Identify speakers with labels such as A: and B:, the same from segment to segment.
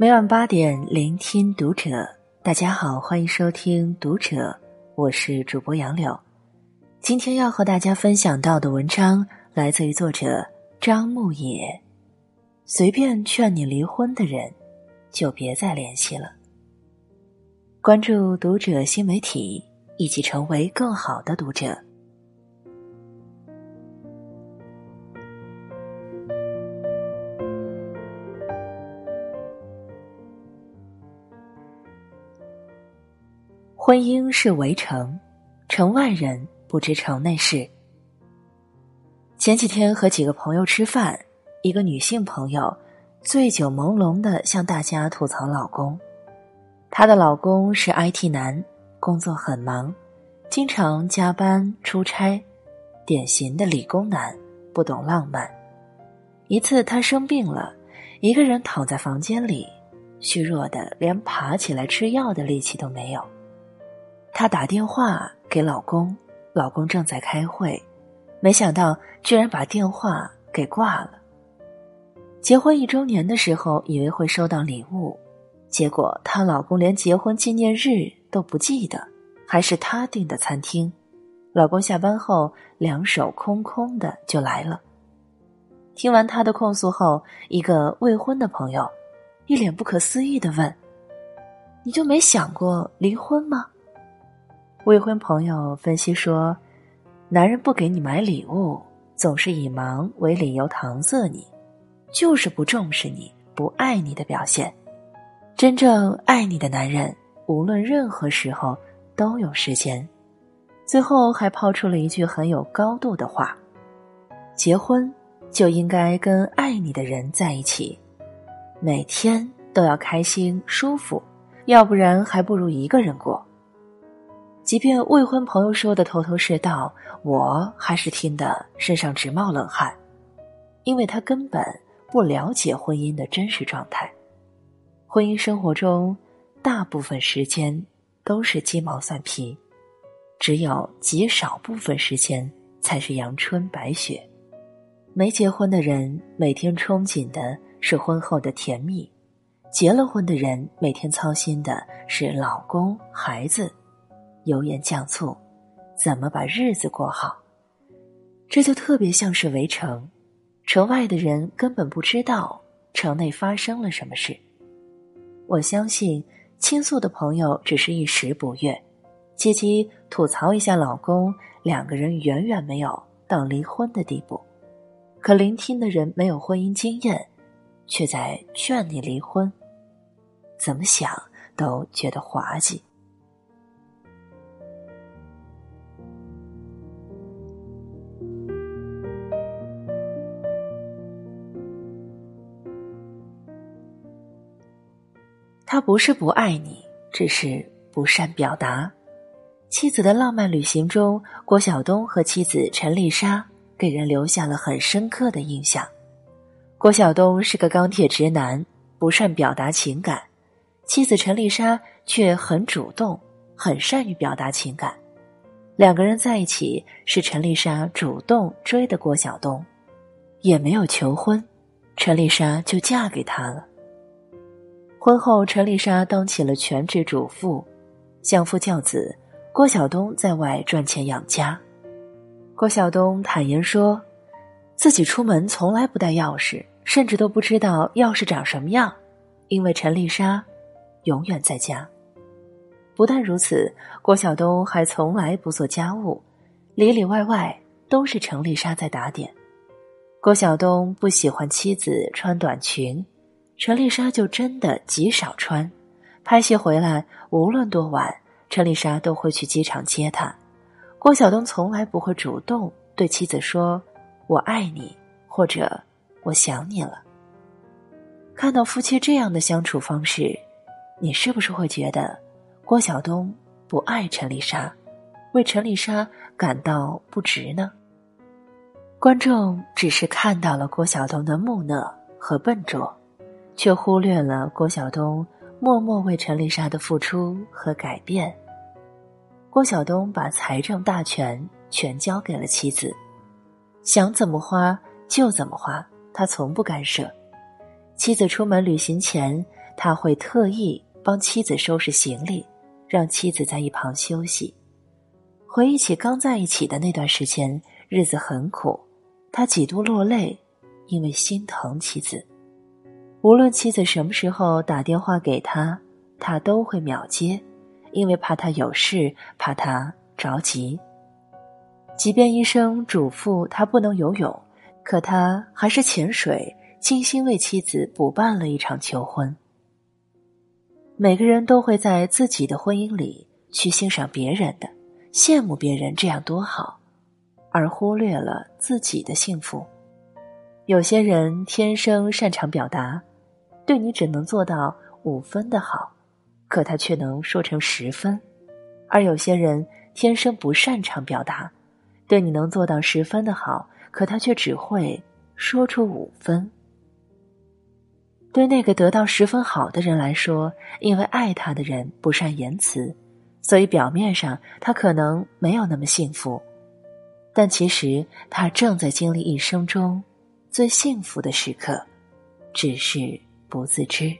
A: 每晚八点，聆听读者。大家好，欢迎收听《读者》，我是主播杨柳。今天要和大家分享到的文章来自于作者张牧野。随便劝你离婚的人，就别再联系了。关注《读者》新媒体，一起成为更好的读者。婚姻是围城，城外人不知城内事。前几天和几个朋友吃饭，一个女性朋友醉酒朦胧的向大家吐槽老公。她的老公是 IT 男，工作很忙，经常加班出差，典型的理工男，不懂浪漫。一次她生病了，一个人躺在房间里，虚弱的连爬起来吃药的力气都没有。她打电话给老公，老公正在开会，没想到居然把电话给挂了。结婚一周年的时候，以为会收到礼物，结果她老公连结婚纪念日都不记得，还是她订的餐厅。老公下班后两手空空的就来了。听完她的控诉后，一个未婚的朋友一脸不可思议的问：“你就没想过离婚吗？”未婚朋友分析说：“男人不给你买礼物，总是以忙为理由搪塞你，就是不重视你、不爱你的表现。真正爱你的男人，无论任何时候都有时间。”最后还抛出了一句很有高度的话：“结婚就应该跟爱你的人在一起，每天都要开心舒服，要不然还不如一个人过。”即便未婚朋友说的头头是道，我还是听得身上直冒冷汗，因为他根本不了解婚姻的真实状态。婚姻生活中，大部分时间都是鸡毛蒜皮，只有极少部分时间才是阳春白雪。没结婚的人每天憧憬的是婚后的甜蜜，结了婚的人每天操心的是老公孩子。油盐酱醋，怎么把日子过好？这就特别像是围城，城外的人根本不知道城内发生了什么事。我相信倾诉的朋友只是一时不悦，借机吐槽一下老公，两个人远远没有到离婚的地步。可聆听的人没有婚姻经验，却在劝你离婚，怎么想都觉得滑稽。他不是不爱你，只是不善表达。妻子的浪漫旅行中，郭晓东和妻子陈丽莎给人留下了很深刻的印象。郭晓东是个钢铁直男，不善表达情感；妻子陈丽莎却很主动，很善于表达情感。两个人在一起，是陈丽莎主动追的郭晓东，也没有求婚，陈丽莎就嫁给他了。婚后，陈丽莎当起了全职主妇，相夫教子。郭晓东在外赚钱养家。郭晓东坦言说，自己出门从来不带钥匙，甚至都不知道钥匙长什么样，因为陈丽莎永远在家。不但如此，郭晓东还从来不做家务，里里外外都是陈丽莎在打点。郭晓东不喜欢妻子穿短裙。陈丽莎就真的极少穿，拍戏回来无论多晚，陈丽莎都会去机场接他。郭晓东从来不会主动对妻子说“我爱你”或者“我想你了”。看到夫妻这样的相处方式，你是不是会觉得郭晓东不爱陈丽莎，为陈丽莎感到不值呢？观众只是看到了郭晓东的木讷和笨拙。却忽略了郭晓东默默为陈丽莎的付出和改变。郭晓东把财政大权全交给了妻子，想怎么花就怎么花，他从不干涉。妻子出门旅行前，他会特意帮妻子收拾行李，让妻子在一旁休息。回忆起刚在一起的那段时间，日子很苦，他几度落泪，因为心疼妻子。无论妻子什么时候打电话给他，他都会秒接，因为怕他有事，怕他着急。即便医生嘱咐他不能游泳，可他还是潜水，精心为妻子补办了一场求婚。每个人都会在自己的婚姻里去欣赏别人的，羡慕别人这样多好，而忽略了自己的幸福。有些人天生擅长表达。对你只能做到五分的好，可他却能说成十分；而有些人天生不擅长表达，对你能做到十分的好，可他却只会说出五分。对那个得到十分好的人来说，因为爱他的人不善言辞，所以表面上他可能没有那么幸福，但其实他正在经历一生中最幸福的时刻，只是。不自知，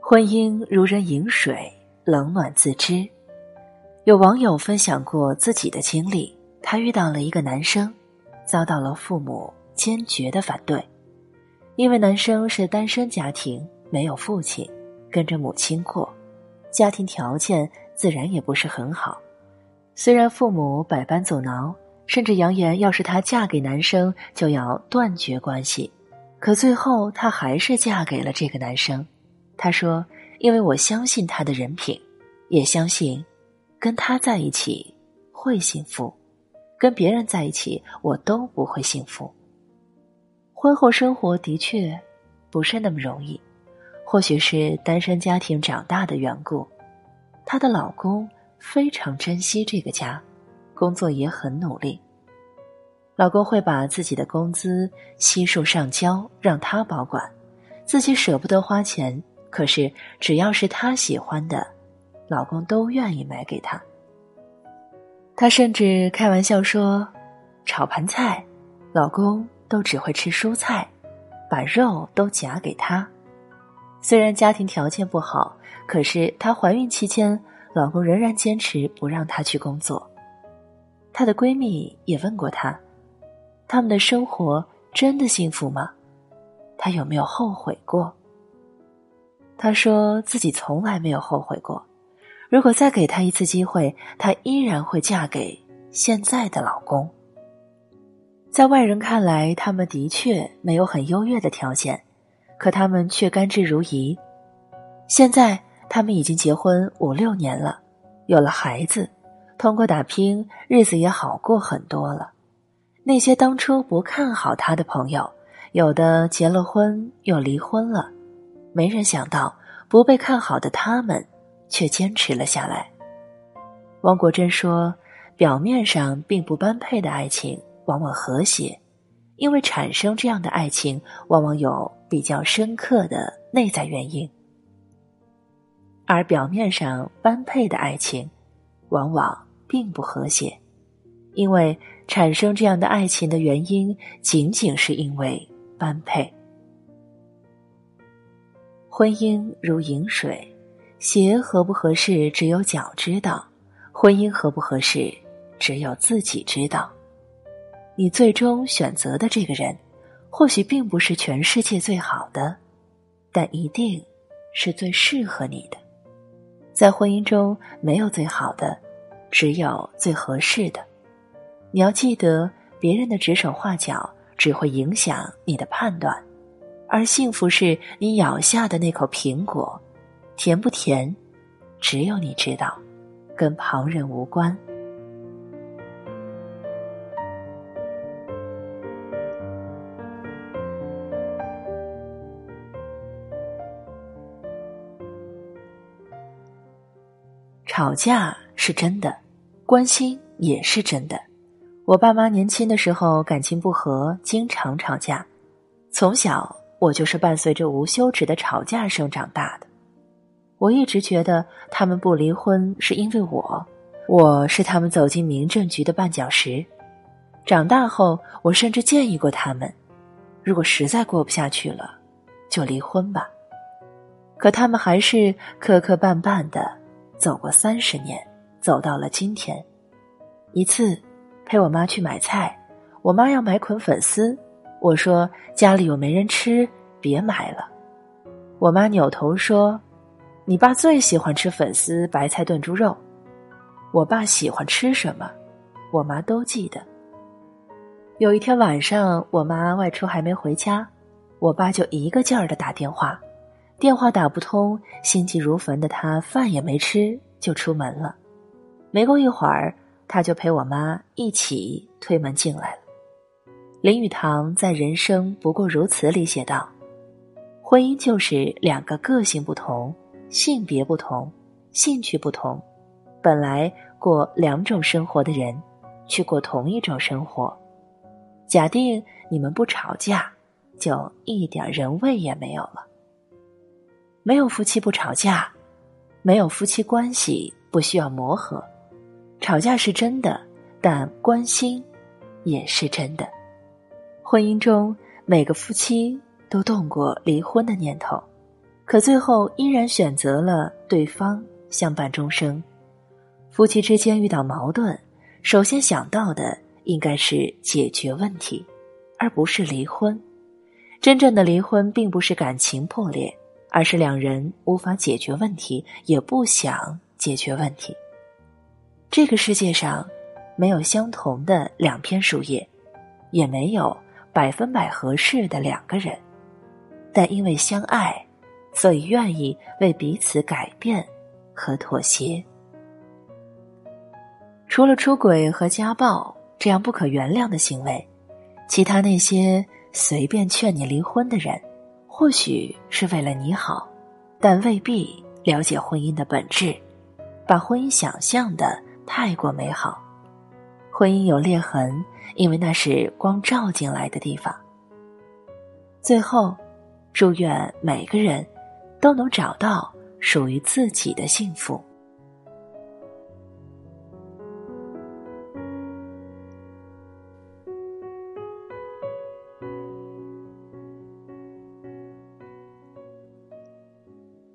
A: 婚姻如人饮水，冷暖自知。有网友分享过自己的经历，他遇到了一个男生，遭到了父母坚决的反对，因为男生是单身家庭，没有父亲，跟着母亲过。家庭条件自然也不是很好，虽然父母百般阻挠，甚至扬言要是她嫁给男生就要断绝关系，可最后她还是嫁给了这个男生。她说：“因为我相信他的人品，也相信跟他在一起会幸福，跟别人在一起我都不会幸福。婚后生活的确不是那么容易。”或许是单身家庭长大的缘故，她的老公非常珍惜这个家，工作也很努力。老公会把自己的工资悉数上交让她保管，自己舍不得花钱，可是只要是她喜欢的，老公都愿意买给她。她甚至开玩笑说：“炒盘菜，老公都只会吃蔬菜，把肉都夹给她。”虽然家庭条件不好，可是她怀孕期间，老公仍然坚持不让她去工作。她的闺蜜也问过她，他们的生活真的幸福吗？她有没有后悔过？她说自己从来没有后悔过。如果再给她一次机会，她依然会嫁给现在的老公。在外人看来，他们的确没有很优越的条件。可他们却甘之如饴。现在他们已经结婚五六年了，有了孩子，通过打拼，日子也好过很多了。那些当初不看好他的朋友，有的结了婚又离婚了，没人想到不被看好的他们却坚持了下来。汪国真说：“表面上并不般配的爱情，往往和谐。”因为产生这样的爱情，往往有比较深刻的内在原因，而表面上般配的爱情，往往并不和谐，因为产生这样的爱情的原因，仅仅是因为般配。婚姻如饮水，鞋合不合适，只有脚知道；婚姻合不合适，只有自己知道。你最终选择的这个人，或许并不是全世界最好的，但一定是最适合你的。在婚姻中，没有最好的，只有最合适的。你要记得，别人的指手画脚只会影响你的判断，而幸福是你咬下的那口苹果，甜不甜，只有你知道，跟旁人无关。吵架是真的，关心也是真的。我爸妈年轻的时候感情不和，经常吵架。从小我就是伴随着无休止的吵架声长大的。我一直觉得他们不离婚是因为我，我是他们走进民政局的绊脚石。长大后，我甚至建议过他们，如果实在过不下去了，就离婚吧。可他们还是磕磕绊绊的走过三十年，走到了今天。一次，陪我妈去买菜，我妈要买捆粉丝，我说家里又没人吃，别买了。我妈扭头说。你爸最喜欢吃粉丝白菜炖猪肉，我爸喜欢吃什么，我妈都记得。有一天晚上，我妈外出还没回家，我爸就一个劲儿的打电话，电话打不通，心急如焚的他饭也没吃就出门了。没过一会儿，他就陪我妈一起推门进来了。林语堂在《人生不过如此》里写道：“婚姻就是两个个性不同。”性别不同，兴趣不同，本来过两种生活的人，去过同一种生活。假定你们不吵架，就一点人味也没有了。没有夫妻不吵架，没有夫妻关系不需要磨合。吵架是真的，但关心也是真的。婚姻中每个夫妻都动过离婚的念头。可最后依然选择了对方相伴终生。夫妻之间遇到矛盾，首先想到的应该是解决问题，而不是离婚。真正的离婚并不是感情破裂，而是两人无法解决问题，也不想解决问题。这个世界上没有相同的两片树叶，也没有百分百合适的两个人，但因为相爱。所以，愿意为彼此改变和妥协。除了出轨和家暴这样不可原谅的行为，其他那些随便劝你离婚的人，或许是为了你好，但未必了解婚姻的本质，把婚姻想象的太过美好。婚姻有裂痕，因为那是光照进来的地方。最后，祝愿每个人。都能找到属于自己的幸福。